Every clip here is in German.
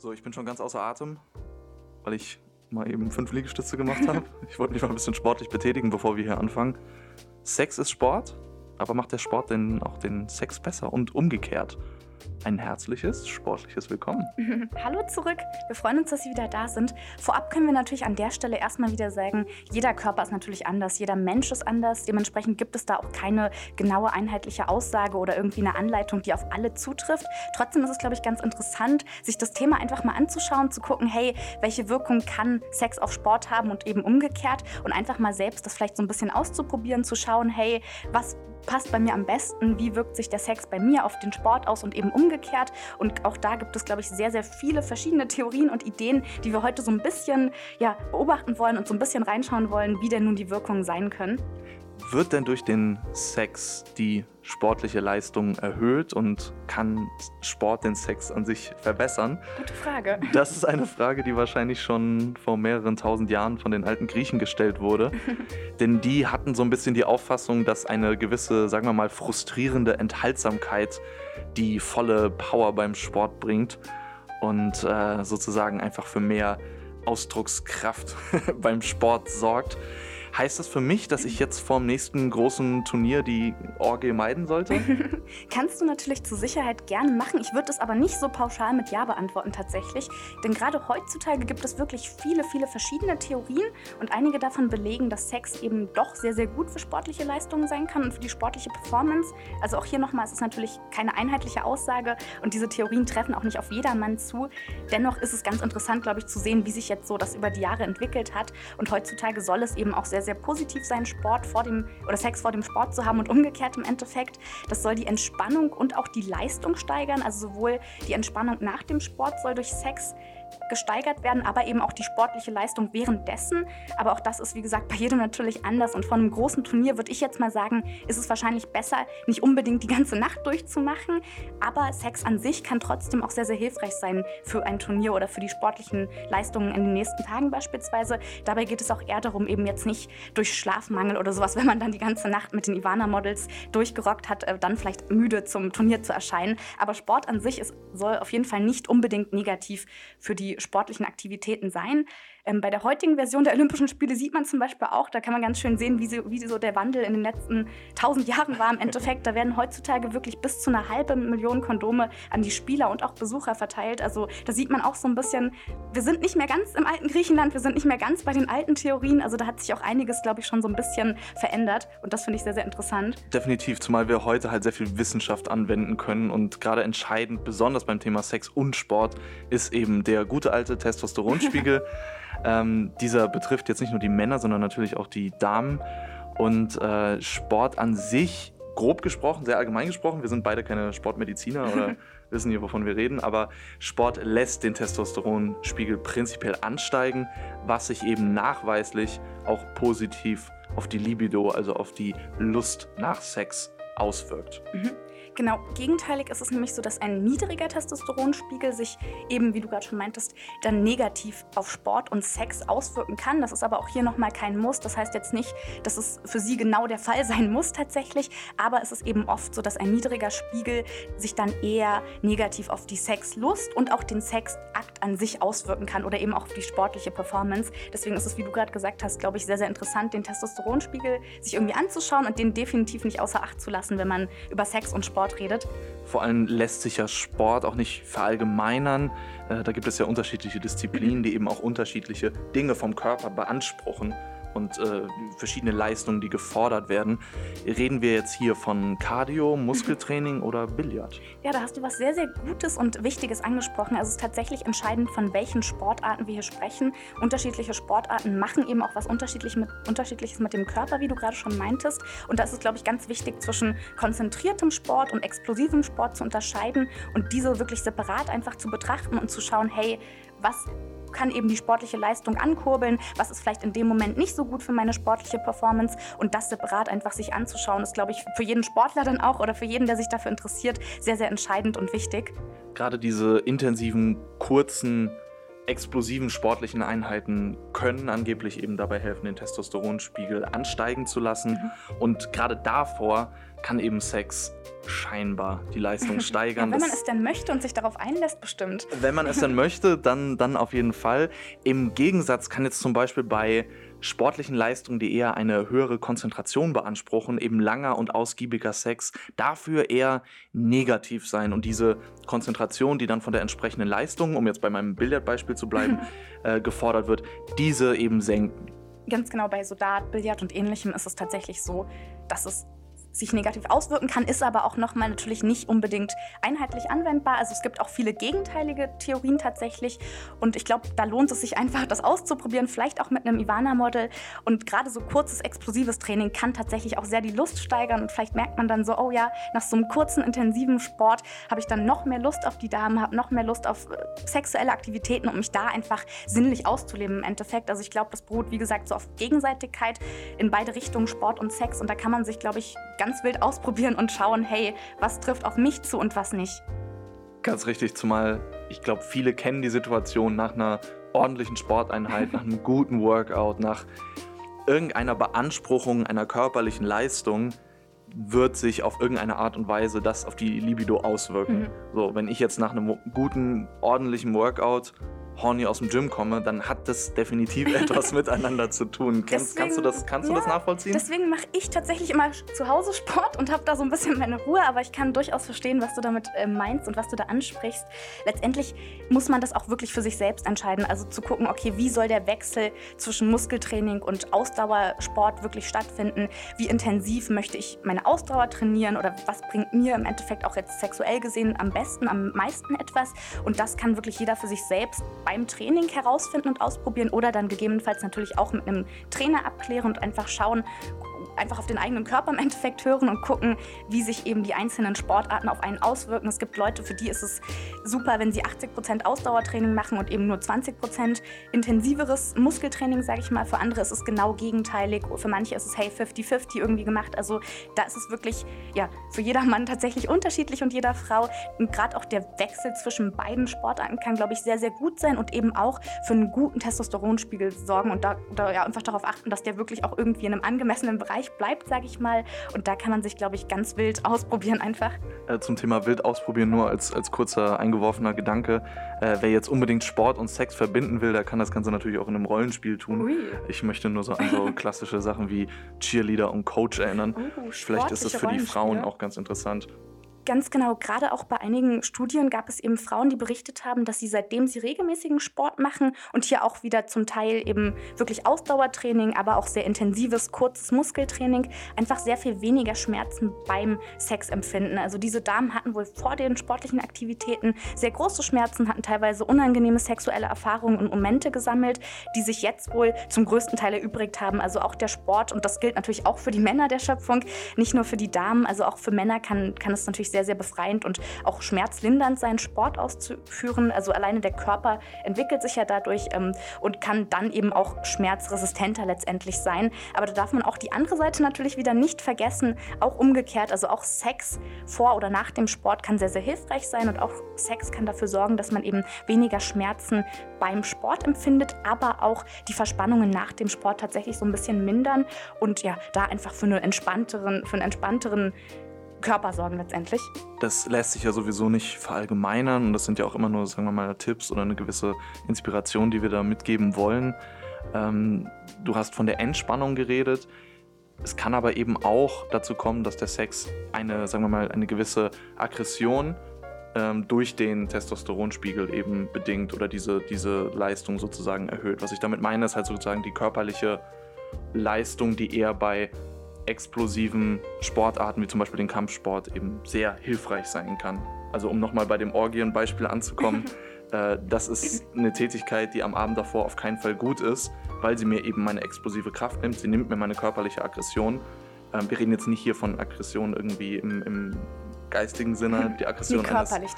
So, ich bin schon ganz außer Atem, weil ich mal eben fünf Liegestütze gemacht habe. Ich wollte mich mal ein bisschen sportlich betätigen, bevor wir hier anfangen. Sex ist Sport, aber macht der Sport denn auch den Sex besser und umgekehrt? Ein herzliches, sportliches Willkommen. Hallo zurück. Wir freuen uns, dass Sie wieder da sind. Vorab können wir natürlich an der Stelle erstmal wieder sagen, jeder Körper ist natürlich anders, jeder Mensch ist anders. Dementsprechend gibt es da auch keine genaue einheitliche Aussage oder irgendwie eine Anleitung, die auf alle zutrifft. Trotzdem ist es, glaube ich, ganz interessant, sich das Thema einfach mal anzuschauen, zu gucken, hey, welche Wirkung kann Sex auf Sport haben und eben umgekehrt und einfach mal selbst das vielleicht so ein bisschen auszuprobieren, zu schauen, hey, was passt bei mir am besten, wie wirkt sich der Sex bei mir auf den Sport aus und eben umgekehrt. Und auch da gibt es, glaube ich, sehr, sehr viele verschiedene Theorien und Ideen, die wir heute so ein bisschen ja, beobachten wollen und so ein bisschen reinschauen wollen, wie denn nun die Wirkungen sein können. Wird denn durch den Sex die sportliche Leistung erhöht und kann Sport den Sex an sich verbessern? Gute Frage. Das ist eine Frage, die wahrscheinlich schon vor mehreren tausend Jahren von den alten Griechen gestellt wurde. Denn die hatten so ein bisschen die Auffassung, dass eine gewisse, sagen wir mal, frustrierende Enthaltsamkeit die volle Power beim Sport bringt und äh, sozusagen einfach für mehr Ausdruckskraft beim Sport sorgt. Heißt das für mich, dass ich jetzt vorm nächsten großen Turnier die Orgel meiden sollte? Kannst du natürlich zur Sicherheit gerne machen. Ich würde es aber nicht so pauschal mit Ja beantworten tatsächlich. Denn gerade heutzutage gibt es wirklich viele, viele verschiedene Theorien und einige davon belegen, dass Sex eben doch sehr, sehr gut für sportliche Leistungen sein kann und für die sportliche Performance. Also auch hier nochmal, es ist natürlich keine einheitliche Aussage und diese Theorien treffen auch nicht auf jedermann zu. Dennoch ist es ganz interessant, glaube ich, zu sehen, wie sich jetzt so das über die Jahre entwickelt hat. Und heutzutage soll es eben auch sehr sehr, sehr positiv sein, Sport vor dem oder Sex vor dem Sport zu haben und umgekehrt im Endeffekt. Das soll die Entspannung und auch die Leistung steigern. Also sowohl die Entspannung nach dem Sport soll durch Sex gesteigert werden, aber eben auch die sportliche Leistung währenddessen. Aber auch das ist, wie gesagt, bei jedem natürlich anders. Und von einem großen Turnier würde ich jetzt mal sagen, ist es wahrscheinlich besser, nicht unbedingt die ganze Nacht durchzumachen. Aber Sex an sich kann trotzdem auch sehr, sehr hilfreich sein für ein Turnier oder für die sportlichen Leistungen in den nächsten Tagen beispielsweise. Dabei geht es auch eher darum, eben jetzt nicht durch Schlafmangel oder sowas, wenn man dann die ganze Nacht mit den Ivana-Models durchgerockt hat, äh, dann vielleicht müde zum Turnier zu erscheinen. Aber Sport an sich ist, soll auf jeden Fall nicht unbedingt negativ für die sportlichen Aktivitäten sein. Ähm, bei der heutigen Version der Olympischen Spiele sieht man zum Beispiel auch, da kann man ganz schön sehen, wie, sie, wie so der Wandel in den letzten tausend Jahren war. Im Endeffekt, da werden heutzutage wirklich bis zu einer halben Million Kondome an die Spieler und auch Besucher verteilt. Also da sieht man auch so ein bisschen, wir sind nicht mehr ganz im alten Griechenland, wir sind nicht mehr ganz bei den alten Theorien. Also da hat sich auch einiges, glaube ich, schon so ein bisschen verändert. Und das finde ich sehr, sehr interessant. Definitiv, zumal wir heute halt sehr viel Wissenschaft anwenden können. Und gerade entscheidend, besonders beim Thema Sex und Sport, ist eben der gute alte Testosteronspiegel. Ähm, dieser betrifft jetzt nicht nur die Männer, sondern natürlich auch die Damen. Und äh, Sport an sich, grob gesprochen, sehr allgemein gesprochen, wir sind beide keine Sportmediziner oder wissen hier, wovon wir reden, aber Sport lässt den Testosteronspiegel prinzipiell ansteigen, was sich eben nachweislich auch positiv auf die Libido, also auf die Lust nach Sex auswirkt. Mhm. Genau, gegenteilig ist es nämlich so, dass ein niedriger Testosteronspiegel sich eben, wie du gerade schon meintest, dann negativ auf Sport und Sex auswirken kann. Das ist aber auch hier nochmal kein Muss. Das heißt jetzt nicht, dass es für sie genau der Fall sein muss tatsächlich, aber es ist eben oft so, dass ein niedriger Spiegel sich dann eher negativ auf die Sexlust und auch den Sexakt an sich auswirken kann oder eben auch auf die sportliche Performance. Deswegen ist es, wie du gerade gesagt hast, glaube ich, sehr, sehr interessant, den Testosteronspiegel sich irgendwie anzuschauen und den definitiv nicht außer Acht zu lassen, wenn man über Sex und Sport redet. Vor allem lässt sich ja Sport auch nicht verallgemeinern. Äh, da gibt es ja unterschiedliche Disziplinen, die eben auch unterschiedliche Dinge vom Körper beanspruchen und äh, verschiedene Leistungen, die gefordert werden. Reden wir jetzt hier von Cardio, Muskeltraining oder Billard? Ja, da hast du was sehr, sehr Gutes und Wichtiges angesprochen. Also es ist tatsächlich entscheidend, von welchen Sportarten wir hier sprechen. Unterschiedliche Sportarten machen eben auch was unterschiedlich mit, Unterschiedliches mit dem Körper, wie du gerade schon meintest. Und da ist es, glaube ich, ganz wichtig, zwischen konzentriertem Sport und explosivem Sport zu unterscheiden und diese wirklich separat einfach zu betrachten und zu schauen, hey, was kann eben die sportliche Leistung ankurbeln, was ist vielleicht in dem Moment nicht so gut für meine sportliche Performance und das separat einfach sich anzuschauen, ist, glaube ich, für jeden Sportler dann auch oder für jeden, der sich dafür interessiert, sehr, sehr entscheidend und wichtig. Gerade diese intensiven, kurzen explosiven sportlichen Einheiten können angeblich eben dabei helfen, den Testosteronspiegel ansteigen zu lassen. Mhm. Und gerade davor kann eben Sex scheinbar die Leistung steigern. ja, wenn man es denn möchte und sich darauf einlässt, bestimmt. Wenn man es dann möchte, dann, dann auf jeden Fall. Im Gegensatz kann jetzt zum Beispiel bei sportlichen Leistungen, die eher eine höhere Konzentration beanspruchen, eben langer und ausgiebiger Sex, dafür eher negativ sein. Und diese Konzentration, die dann von der entsprechenden Leistung, um jetzt bei meinem Billardbeispiel zu bleiben, äh, gefordert wird, diese eben senken. Ganz genau bei Soldat, Billard und ähnlichem ist es tatsächlich so, dass es sich negativ auswirken kann, ist aber auch nochmal natürlich nicht unbedingt einheitlich anwendbar. Also es gibt auch viele gegenteilige Theorien tatsächlich und ich glaube, da lohnt es sich einfach, das auszuprobieren, vielleicht auch mit einem Ivana-Model und gerade so kurzes, explosives Training kann tatsächlich auch sehr die Lust steigern und vielleicht merkt man dann so, oh ja, nach so einem kurzen, intensiven Sport habe ich dann noch mehr Lust auf die Damen, habe noch mehr Lust auf äh, sexuelle Aktivitäten, um mich da einfach sinnlich auszuleben im Endeffekt. Also ich glaube, das beruht, wie gesagt, so auf Gegenseitigkeit in beide Richtungen, Sport und Sex und da kann man sich, glaube ich, ganz wild ausprobieren und schauen, hey, was trifft auf mich zu und was nicht. Ganz richtig, zumal ich glaube, viele kennen die Situation nach einer ordentlichen Sporteinheit, nach einem guten Workout, nach irgendeiner Beanspruchung einer körperlichen Leistung wird sich auf irgendeine Art und Weise das auf die Libido auswirken. Mhm. So, wenn ich jetzt nach einem guten, ordentlichen Workout horny aus dem Gym komme, dann hat das definitiv etwas miteinander zu tun. Kennst, deswegen, kannst du das, kannst ja, du das nachvollziehen? Deswegen mache ich tatsächlich immer zu Hause Sport und habe da so ein bisschen meine Ruhe, aber ich kann durchaus verstehen, was du damit äh, meinst und was du da ansprichst. Letztendlich muss man das auch wirklich für sich selbst entscheiden. Also zu gucken, okay, wie soll der Wechsel zwischen Muskeltraining und Ausdauersport wirklich stattfinden? Wie intensiv möchte ich meine Ausdauer trainieren oder was bringt mir im Endeffekt auch jetzt sexuell gesehen am besten, am meisten etwas? Und das kann wirklich jeder für sich selbst beim Training herausfinden und ausprobieren oder dann gegebenenfalls natürlich auch mit einem Trainer abklären und einfach schauen, einfach auf den eigenen Körper im Endeffekt hören und gucken, wie sich eben die einzelnen Sportarten auf einen auswirken. Es gibt Leute, für die ist es super, wenn sie 80% Ausdauertraining machen und eben nur 20% intensiveres Muskeltraining, sage ich mal. Für andere ist es genau gegenteilig. Für manche ist es hey 50-50 irgendwie gemacht. Also da ist es wirklich ja für jeder Mann tatsächlich unterschiedlich und jeder Frau. Und gerade auch der Wechsel zwischen beiden Sportarten kann, glaube ich, sehr, sehr gut sein und eben auch für einen guten Testosteronspiegel sorgen und da, da ja, einfach darauf achten, dass der wirklich auch irgendwie in einem angemessenen Bereich bleibt, sage ich mal. Und da kann man sich, glaube ich, ganz wild ausprobieren einfach. Äh, zum Thema wild ausprobieren, nur als, als kurzer eingeworfener Gedanke. Äh, wer jetzt unbedingt Sport und Sex verbinden will, der kann das Ganze natürlich auch in einem Rollenspiel tun. Ui. Ich möchte nur so an so klassische Sachen wie Cheerleader und Coach erinnern. Oh, Vielleicht ist das für die Frauen auch ganz interessant. Ganz genau, gerade auch bei einigen Studien gab es eben Frauen, die berichtet haben, dass sie seitdem sie regelmäßigen Sport machen und hier auch wieder zum Teil eben wirklich Ausdauertraining, aber auch sehr intensives, kurzes Muskeltraining, einfach sehr viel weniger Schmerzen beim Sex empfinden. Also diese Damen hatten wohl vor den sportlichen Aktivitäten sehr große Schmerzen, hatten teilweise unangenehme sexuelle Erfahrungen und Momente gesammelt, die sich jetzt wohl zum größten Teil erübrigt haben. Also auch der Sport, und das gilt natürlich auch für die Männer der Schöpfung, nicht nur für die Damen, also auch für Männer kann, kann es natürlich sehr, sehr befreiend und auch schmerzlindernd sein, Sport auszuführen. Also alleine der Körper entwickelt sich ja dadurch ähm, und kann dann eben auch schmerzresistenter letztendlich sein. Aber da darf man auch die andere Seite natürlich wieder nicht vergessen. Auch umgekehrt, also auch Sex vor oder nach dem Sport kann sehr, sehr hilfreich sein und auch Sex kann dafür sorgen, dass man eben weniger Schmerzen beim Sport empfindet, aber auch die Verspannungen nach dem Sport tatsächlich so ein bisschen mindern und ja, da einfach für, eine entspannteren, für einen entspannteren Körper sorgen letztendlich. Das lässt sich ja sowieso nicht verallgemeinern und das sind ja auch immer nur, sagen wir mal, Tipps oder eine gewisse Inspiration, die wir da mitgeben wollen. Ähm, du hast von der Entspannung geredet. Es kann aber eben auch dazu kommen, dass der Sex eine, sagen wir mal, eine gewisse Aggression ähm, durch den Testosteronspiegel eben bedingt oder diese, diese Leistung sozusagen erhöht. Was ich damit meine, ist halt sozusagen die körperliche Leistung, die eher bei explosiven Sportarten wie zum Beispiel den Kampfsport eben sehr hilfreich sein kann. Also um nochmal bei dem Orgienbeispiel anzukommen, äh, das ist eine Tätigkeit, die am Abend davor auf keinen Fall gut ist, weil sie mir eben meine explosive Kraft nimmt, sie nimmt mir meine körperliche Aggression. Ähm, wir reden jetzt nicht hier von Aggression irgendwie im, im geistigen Sinne, die Aggression eines,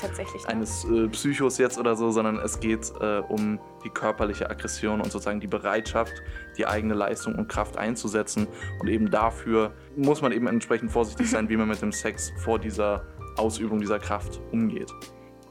eines äh, Psychos jetzt oder so, sondern es geht äh, um die körperliche Aggression und sozusagen die Bereitschaft, die eigene Leistung und Kraft einzusetzen. Und eben dafür muss man eben entsprechend vorsichtig sein, wie man mit dem Sex vor dieser Ausübung dieser Kraft umgeht.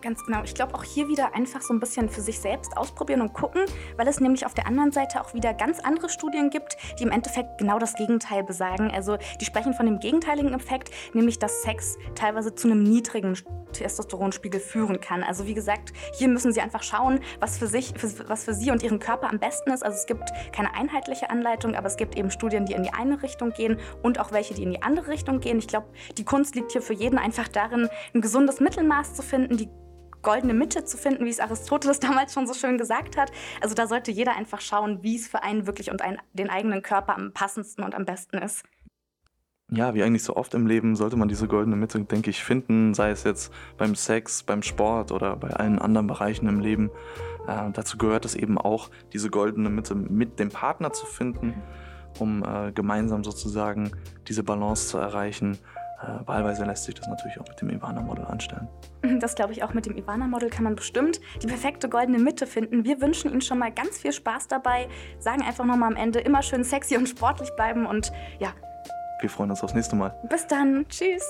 Ganz genau. Ich glaube auch hier wieder einfach so ein bisschen für sich selbst ausprobieren und gucken, weil es nämlich auf der anderen Seite auch wieder ganz andere Studien gibt, die im Endeffekt genau das Gegenteil besagen. Also die sprechen von dem gegenteiligen Effekt, nämlich dass Sex teilweise zu einem niedrigen Testosteronspiegel führen kann. Also wie gesagt, hier müssen Sie einfach schauen, was für sich, für, was für Sie und Ihren Körper am besten ist. Also es gibt keine einheitliche Anleitung, aber es gibt eben Studien, die in die eine Richtung gehen und auch welche, die in die andere Richtung gehen. Ich glaube, die Kunst liegt hier für jeden einfach darin, ein gesundes Mittelmaß zu finden, die goldene Mitte zu finden, wie es Aristoteles damals schon so schön gesagt hat. Also da sollte jeder einfach schauen, wie es für einen wirklich und einen, den eigenen Körper am passendsten und am besten ist. Ja, wie eigentlich so oft im Leben sollte man diese goldene Mitte, denke ich, finden, sei es jetzt beim Sex, beim Sport oder bei allen anderen Bereichen im Leben. Äh, dazu gehört es eben auch, diese goldene Mitte mit dem Partner zu finden, um äh, gemeinsam sozusagen diese Balance zu erreichen. Äh, wahlweise lässt sich das natürlich auch mit dem Ivana-Model anstellen. Das glaube ich auch mit dem Ivana-Model kann man bestimmt die perfekte goldene Mitte finden. Wir wünschen Ihnen schon mal ganz viel Spaß dabei. Sagen einfach nochmal am Ende immer schön sexy und sportlich bleiben und ja. Wir freuen uns aufs nächste Mal. Bis dann. Tschüss.